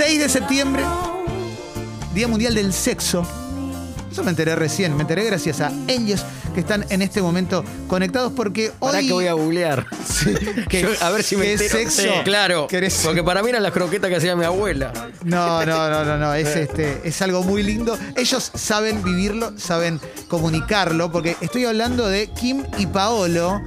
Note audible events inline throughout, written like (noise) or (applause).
6 de septiembre, Día Mundial del Sexo. Eso me enteré recién, me enteré gracias a ellos que están en este momento conectados porque hoy... Para que voy a googlear. (laughs) que- (laughs) Yo- a ver si me que entero. sexo. Sí, claro. ¿Querés- Porque para mí eran las croquetas que hacía mi abuela. No, no, no, no, no. (laughs) Es, este, es algo muy lindo. Ellos saben vivirlo, saben comunicarlo, porque estoy hablando de Kim y Paolo,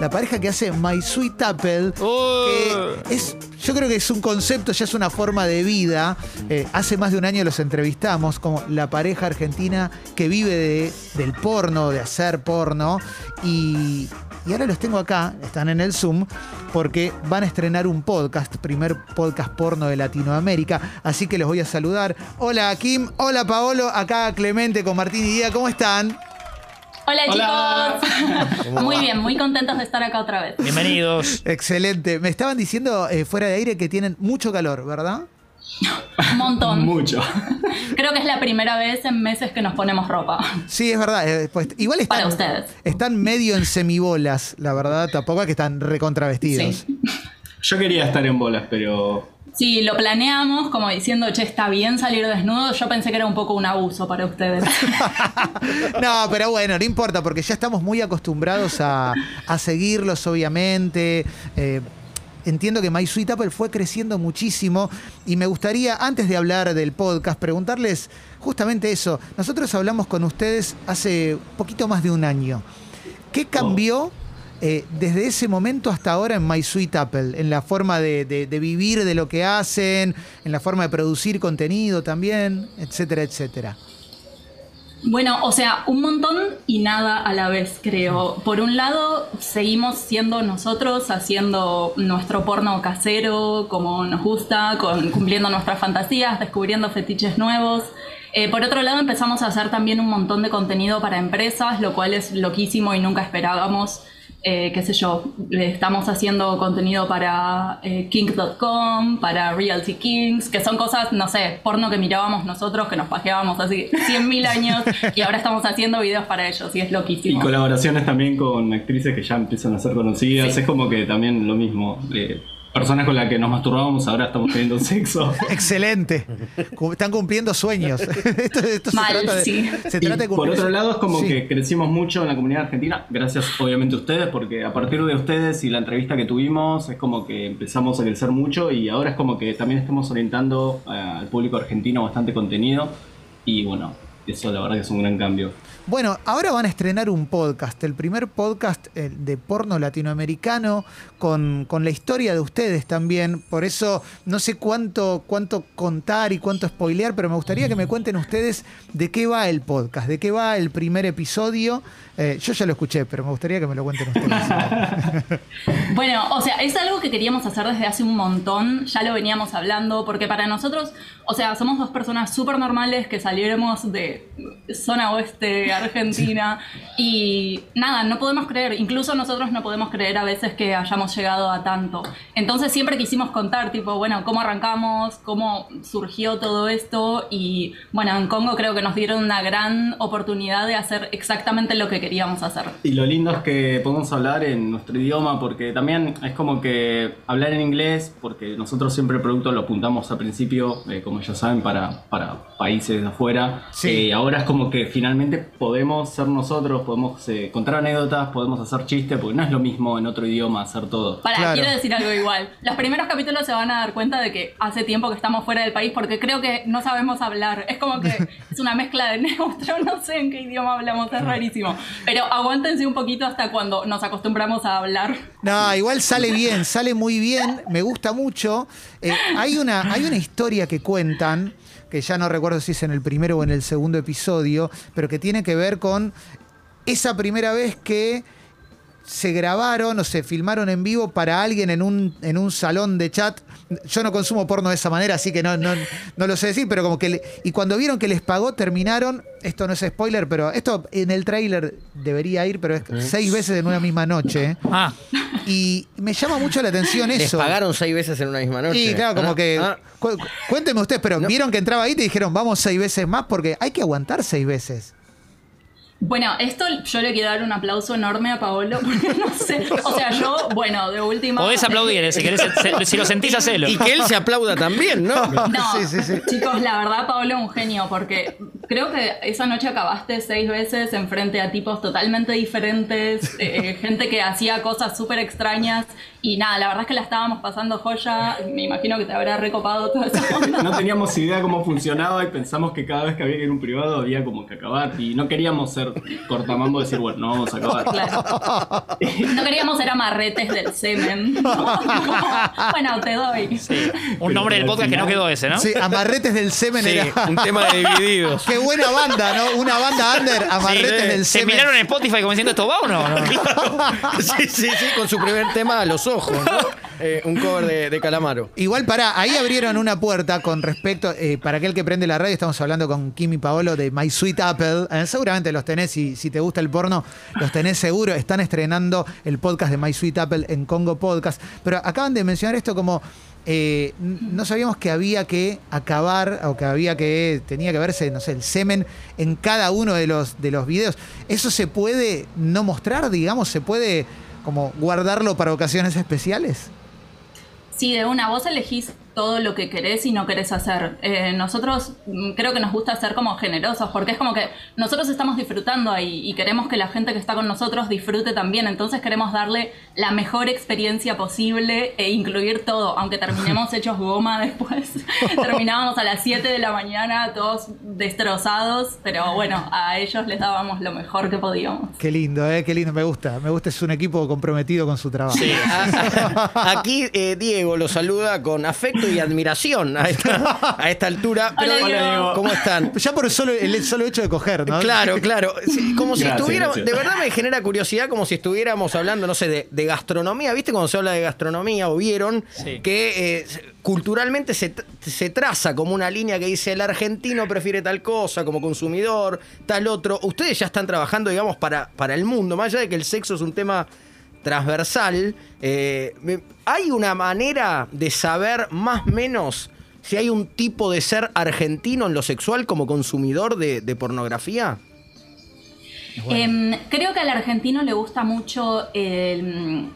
la pareja que hace My Sweet Apple, que es, yo creo que es un concepto, ya es una forma de vida. Eh, hace más de un año los entrevistamos como la pareja argentina que vive de- del porno, de hacer porno, y, y ahora los tengo acá, están en el Zoom, porque van a estrenar un podcast, primer podcast porno de Latinoamérica, así que los voy a saludar. Hola Kim, hola Paolo, acá Clemente con Martín y Día, ¿cómo están? Hola, Hola. chicos. Muy bien, muy contentos de estar acá otra vez. Bienvenidos. Excelente. Me estaban diciendo eh, fuera de aire que tienen mucho calor, ¿verdad? Un montón. Mucho. Creo que es la primera vez en meses que nos ponemos ropa. Sí, es verdad. eh, pues, igual están, Para ustedes. están medio en semibolas, la verdad. Tampoco es que están recontravestidos. Sí. Yo quería estar en bolas, pero Sí, lo planeamos como diciendo, che, está bien salir desnudo. Yo pensé que era un poco un abuso para ustedes. (laughs) No, pero bueno, no importa, porque ya estamos muy acostumbrados a, a seguirlos, obviamente. Eh, entiendo que My Sweet Apple fue creciendo muchísimo y me gustaría, antes de hablar del podcast, preguntarles justamente eso. Nosotros hablamos con ustedes hace poquito más de un año. ¿Qué cambió eh, desde ese momento hasta ahora en My Apple? En la forma de, vivir de lo que hacen, en la forma de producir contenido también, etcétera, etcétera. Bueno, o sea, un montón y nada a la vez, creo. Por un lado, seguimos siendo nosotros, haciendo nuestro porno casero, como nos gusta, cumpliendo nuestras fantasías, descubriendo fetiches nuevos. Eh, por otro lado, empezamos a hacer también un montón de contenido para empresas, lo cual es loquísimo y nunca esperábamos. Eh, qué sé yo, le estamos haciendo contenido para eh, Kink.com, para Realty Kings, que son cosas, no sé, porno que mirábamos nosotros, que nos pajeábamos así 100.000 años (laughs) y ahora estamos haciendo videos para ellos y es y loquísimo. colaboraciones también con actrices que ya empiezan a ser conocidas. Sí. Es como que también lo mismo. eh, personas con las que nos masturbábamos ahora estamos teniendo (laughs) sexo. Excelente. Están cumpliendo sueños. (laughs) esto esto Mal, se trata de, sí. se Y trata de por cumplir- otro lado es como Sí. que crecimos mucho en la comunidad argentina, gracias obviamente a ustedes, porque a partir de ustedes y la entrevista que tuvimos es como que empezamos a crecer mucho y ahora es como que también estamos orientando eh, al público argentino bastante contenido y bueno, eso la verdad que es un gran cambio. Bueno, ahora van a estrenar un podcast, el primer podcast eh, de porno latinoamericano con, con la historia de ustedes también. Por eso no sé cuánto, cuánto contar y cuánto spoilear, pero me gustaría que me cuenten ustedes de qué va el podcast, de qué va el primer episodio. Eh, yo ya lo escuché, pero me gustaría que me lo cuenten ustedes. (laughs) Bueno, o sea, es algo que queríamos hacer desde hace un montón, ya lo veníamos hablando, porque para nosotros, o sea, somos dos personas súper normales que saliéramos de zona oeste, Argentina, y nada, no podemos creer, incluso nosotros no podemos creer a veces que hayamos llegado a tanto. Entonces siempre quisimos contar, tipo, bueno, cómo arrancamos, cómo surgió todo esto, y bueno, en Congo creo que nos dieron una gran oportunidad de hacer exactamente lo que queríamos hacer. Y lo lindo es que podemos hablar en nuestro idioma, porque también es como que hablar en inglés, porque nosotros siempre el producto lo apuntamos al principio, eh, como ya saben, para, para países de afuera. Sí. Eh, ahora es como que finalmente podemos ser nosotros, podemos eh, contar anécdotas, podemos hacer chistes, porque no es lo mismo en otro idioma hacer todo. Para, Claro. quiero decir algo igual. Los primeros capítulos se van a dar cuenta de que hace tiempo que estamos fuera del país porque creo que no sabemos hablar. Es como que (laughs) es una mezcla de neutro, no sé en qué idioma hablamos, es rarísimo. Pero aguántense un poquito hasta cuando nos acostumbramos a hablar. No, igual sale bien, sale muy bien, me gusta mucho. Eh, hay, una, hay una historia que cuentan, que ya no recuerdo si es en el primero o en el segundo episodio, pero que tiene que ver con esa primera vez que se grabaron o se filmaron en vivo para alguien en un, en un salón de chat. Yo no consumo porno de esa manera, así que no, no, no lo sé decir, pero como que... le- y cuando vieron que les pagó, terminaron, esto no es spoiler, pero esto en el tráiler debería ir, pero es seis veces en una misma noche. Ah, Y me llama mucho la atención Les eso. pagaron seis veces en una misma noche. Sí, claro, como Ah, que. ah. cu- cu- cuéntenme ustedes, pero vieron que entraba ahí y te dijeron, vamos seis veces más, porque hay que aguantar seis veces. Bueno, esto yo le quiero dar un aplauso enorme a Paolo porque no sé. O sea, yo, bueno, de última. Podés aplaudir, eh, si, querés, si lo sentís, hacelo. Y que él se aplauda también, ¿no? No, Sí, sí, sí. chicos, la verdad, Paolo es un genio porque creo que esa noche acabaste seis veces enfrente a tipos totalmente diferentes, (laughs) eh, gente que hacía cosas súper extrañas y nada, la verdad es que la estábamos pasando joya. Me imagino que te habrá recopado toda esa (laughs) onda. No teníamos idea cómo funcionaba y pensamos que cada vez que había que ir a un privado había como que acabar. Y no queríamos ser cortamambo y decir, bueno, no vamos a acabar. Claro. (laughs) No queríamos ser amarretes del semen. Bueno, te doy. Un nombre del Pero podcast que no quedó ese, ¿no? Sí, Amarretes del Semen Sí, era. un tema de divididos. Qué buena banda, ¿no? Una banda under, Amarretes Sí, del Se Semen. miraron en Spotify como diciendo, ¿esto va o no? No. (laughs) Sí, sí, sí, con su primer tema a los ojos, ¿no? Eh, un cover de, Calamaro. Igual para ahí abrieron una puerta con respecto, eh, para aquel que prende la radio, estamos hablando con Kim y Paolo de My Sweet Apple. Eh, seguramente los tenés, y si te gusta el porno, los tenés seguro. Están estrenando el podcast de My Sweet Apple en Congo Podcast. Pero acaban de mencionar esto como eh, no sabíamos que había que acabar o que había que tenía que verse, no sé, el semen en cada uno de los de los videos. Eso se puede no mostrar, digamos, se puede como guardarlo para ocasiones especiales. Sí, de una, vos elegís todo lo que querés y no querés hacer. Eh, nosotros mm, creo que nos gusta ser como generosos, porque es como que nosotros estamos disfrutando ahí y queremos que la gente que está con nosotros disfrute también, entonces queremos darle la mejor experiencia posible e incluir todo, aunque terminemos (laughs) hechos goma después. (laughs) Terminábamos a las 7 de la mañana todos destrozados, pero bueno, a ellos les dábamos lo mejor que podíamos. Qué lindo, ¿eh? Qué lindo, me gusta. Me gusta, es un equipo comprometido con su trabajo. Sí, (laughs) aquí eh, Diego lo saluda con afecto y admiración a esta, a esta altura. Pero, Hola, Diego. ¿Cómo están? Ya por solo, el solo hecho de coger, ¿no? Claro, claro. Sí, como si Gracias, estuviéramos. gracias. De verdad me genera curiosidad como si estuviéramos hablando, no sé, de, de gastronomía. ¿Viste cuando se habla de gastronomía o vieron Sí. que eh, culturalmente se, se traza como una línea que dice el argentino prefiere tal cosa como consumidor, tal otro? Ustedes ya están trabajando, digamos, para, para el mundo, más allá de que el sexo es un tema transversal. eh, ¿Hay una manera de saber más o menos si hay un tipo de ser argentino en lo sexual como consumidor de, de pornografía? Em, creo que al argentino le gusta mucho el,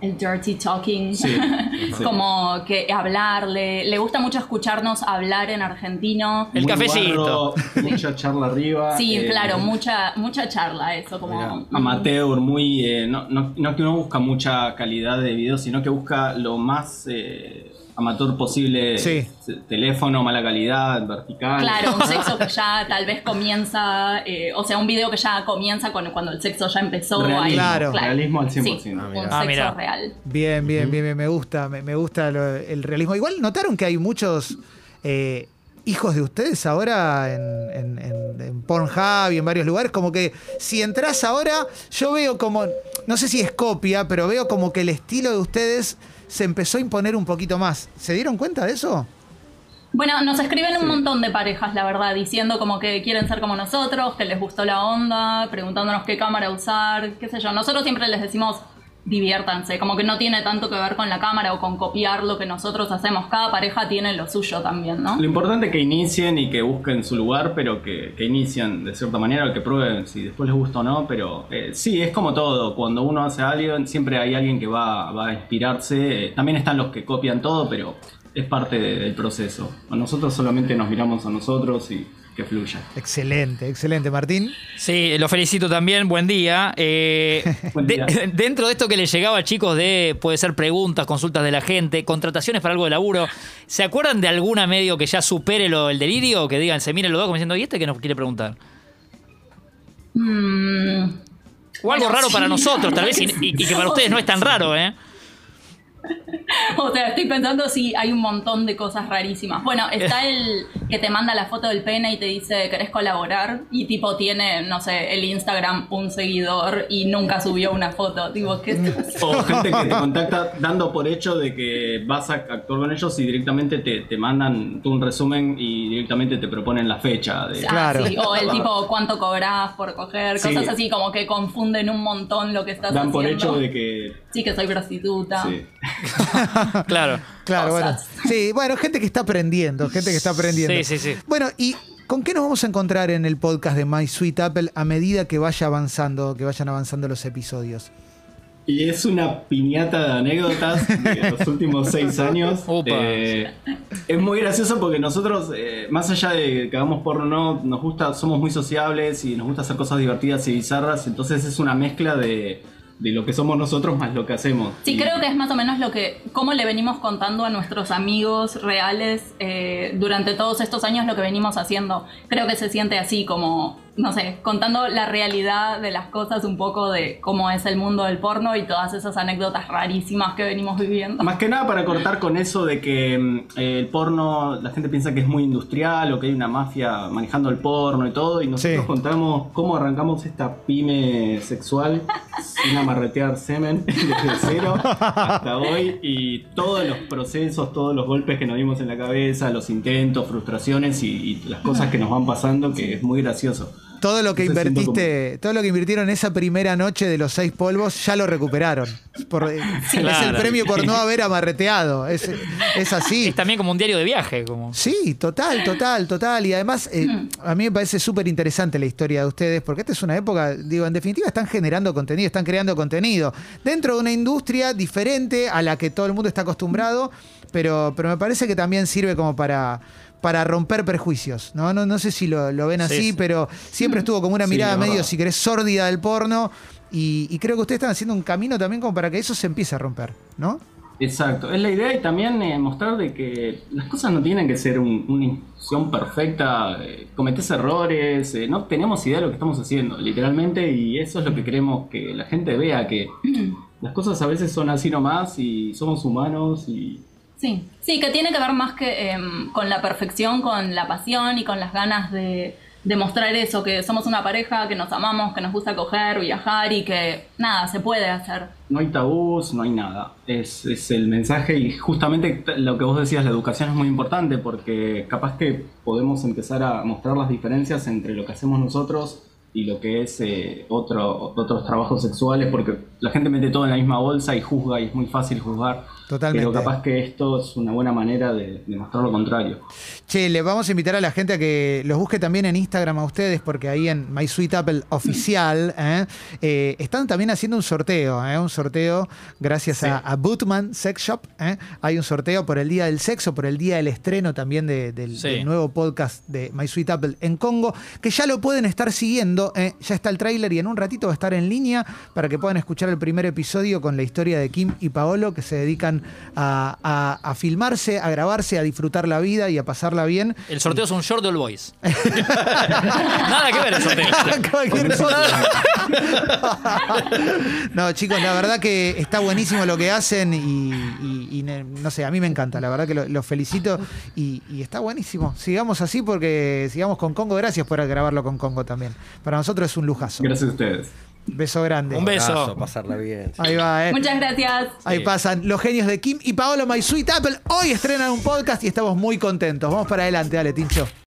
el dirty talking, Sí, (laughs) sí. como que hablarle, le gusta mucho escucharnos hablar en argentino. El Muy cafecito. mucha charla arriba. Sí, eh, claro, mucha mucha charla, eso como Mira, amateur, muy. eh, no, no, no que uno busca mucha calidad de video, sino que busca lo más eh, amateur posible. Sí. Eh, Teléfono, mala calidad, vertical. Claro, un (laughs) sexo que ya tal vez comienza, eh, o sea, un video que ya comienza con, cuando el sexo ya empezó. Realismo, ahí, Claro. realismo al 100%. Sí, Ah, un sexo Ah, real. Bien, bien, bien, bien, me gusta, me, me gusta lo- el realismo. Igual notaron que hay muchos eh, hijos de ustedes ahora en, en, en- en Pornhub y en varios lugares. Como que si entras ahora, yo veo como, no sé si es copia, pero veo como que el estilo de ustedes se empezó a imponer un poquito más. ¿Se dieron cuenta de eso? Bueno, nos escriben un montón de parejas, la verdad, diciendo como que quieren ser como nosotros, que les gustó la onda, preguntándonos qué cámara usar, qué sé yo. Nosotros siempre les decimos diviértanse, como que no tiene tanto que ver con la cámara o con copiar lo que nosotros hacemos. Cada pareja tiene lo suyo también, ¿no? Lo importante es que inicien y que busquen su lugar, pero que, que inicien de cierta manera, que prueben si después les gusta o no. Pero eh, sí, es como todo. Cuando uno hace algo, siempre hay alguien que va, va a inspirarse. Eh, también están los que copian todo, pero es parte de- del proceso. Nosotros solamente nos miramos a nosotros y que fluya. Excelente, excelente, Martín. Sí, lo felicito también, buen día. Eh, (laughs) Buen de- día. (laughs) dentro de esto que les llegaba, chicos, de puede ser preguntas, consultas de la gente, contrataciones para algo de laburo, ¿se acuerdan de alguna medio que ya supere lo, el delirio? Que digan, se miren los dos como diciendo, ¿y este que nos quiere preguntar? Mm, O algo Bueno, raro sí. para nosotros, tal vez, y, y- y que para (laughs) ustedes no es tan raro, ¿eh? (laughs) O sea, estoy pensando si hay un montón de cosas rarísimas. Bueno, está (laughs) el que te manda la foto del pene y te dice, ¿querés colaborar? Y tipo tiene, no sé, el Instagram un seguidor y nunca subió una foto. Tipo, ¿qué estás O gente que te contacta dando por hecho de que vas a actuar con ellos y directamente te, te mandan tú un resumen y directamente te proponen la fecha. De, Ah, Claro. sí, O el tipo, ¿cuánto cobrás por coger? Sí. Cosas así como que confunden un montón lo que estás Dan haciendo. por hecho de que... Sí, que soy prostituta. sí. (laughs) (laughs) Claro. Claro, bueno. Sí, bueno, gente que está aprendiendo, gente que está aprendiendo. Sí, sí, sí. Bueno, y ¿Con qué nos vamos a encontrar en el podcast de My Sweet Apple a medida que vaya avanzando, que vayan avanzando los episodios? Y es una piñata de anécdotas de (laughs) los últimos seis años. Opa. Eh, es muy gracioso porque nosotros, eh, más allá de que hagamos porno o no, nos gusta, somos muy sociables y nos gusta hacer cosas divertidas y bizarras. Entonces es una mezcla de, de lo que somos nosotros más lo que hacemos. Sí, Y- creo que es más o menos lo que, cómo le venimos contando a nuestros amigos reales eh, durante todos estos años lo que venimos haciendo. Creo que se siente así como, no sé, contando la realidad de las cosas un poco de cómo es el mundo del porno y todas esas anécdotas rarísimas que venimos viviendo. Más que nada para cortar con eso de que mm, eh, el porno, la gente piensa que es muy industrial o que hay una mafia manejando el porno y todo, y nosotros Sí. contamos cómo arrancamos esta pyme sexual sin amarretear semen (laughs) desde cero hasta hoy y todos los procesos, todos los golpes que nos dimos en la cabeza, los intentos, frustraciones y, y las cosas que nos van pasando, que es muy gracioso. Todo lo que Entonces invertiste, todo lo que invirtieron esa primera noche de los seis polvos, ya lo recuperaron. Por- (laughs) Es el premio por no (laughs) haber amarreteado. Es, es así. Es también como un diario de viaje. Como... Sí, total, total, total. Y además, eh, a mí me parece súper interesante la historia de ustedes, porque esta es una época, digo, en definitiva están generando contenido, están creando contenido dentro de una industria diferente a la que todo el mundo está acostumbrado, pero, pero me parece que también sirve como para para romper prejuicios, ¿no? No, no sé si lo, lo ven Sí, así, sí. pero siempre estuvo como una mirada medio, si querés, sórdida del porno, y, y creo que ustedes están haciendo un camino también como para que eso se empiece a romper, ¿no? Exacto, es la idea y también eh, mostrar de que las cosas no tienen que ser un- una institución perfecta, eh, cometés errores, eh, no tenemos idea de lo que estamos haciendo, literalmente, y eso es lo que queremos que la gente vea, que (clears throat) las cosas a veces son así nomás y somos humanos y Sí, sí, que tiene que ver más que em, con la perfección, con la pasión y con las ganas de, de mostrar eso, que somos una pareja, que nos amamos, que nos gusta coger, viajar y que nada, se puede hacer. no hay tabús, no hay nada. Es, es el mensaje y justamente lo que vos decías, la educación es muy importante porque capaz que podemos empezar a mostrar las diferencias entre lo que hacemos nosotros y lo que es eh, otro, otros trabajos sexuales porque la gente mete todo en la misma bolsa y juzga y es muy fácil juzgar. Totalmente. Pero capaz que esto es una buena manera de, de mostrar lo contrario. Che, le vamos a invitar a la gente a que los busque también en Instagram a ustedes, porque ahí en My Sweet Apple Oficial ¿eh? Eh, están también haciendo un sorteo, ¿eh? un sorteo gracias a, a Bootman Sex Shop. ¿eh? Hay un sorteo por el Día del Sexo, por el día del estreno también de- del, Sí. del nuevo podcast de My Sweet Apple en Congo, que ya lo pueden estar siguiendo. ¿Eh? Ya está el tráiler y en un ratito va a estar en línea para que puedan escuchar el primer episodio con la historia de Kim y Paolo, que se dedican a, a- a filmarse, a grabarse, a disfrutar la vida y a pasarla bien. El sorteo es un short de All Boys. (laughs) Nada que ver el sorteo. (laughs) (laughs) No, chicos, la verdad que está buenísimo lo que hacen y, y- y ne- no sé, a mí me encanta, la verdad que lo- los felicito y, y está buenísimo. Sigamos así porque sigamos con Congo. Gracias por grabarlo con Congo también. Para nosotros es un lujazo. Gracias a ustedes. Beso grande. Un beso. Abrazo, pasarla bien. Ahí va, eh. Muchas gracias. Ahí Sí. pasan los genios de Kim y Paolo My Sweet Apple. Hoy estrenan un podcast y estamos muy contentos. Vamos para adelante, dale, Tincho.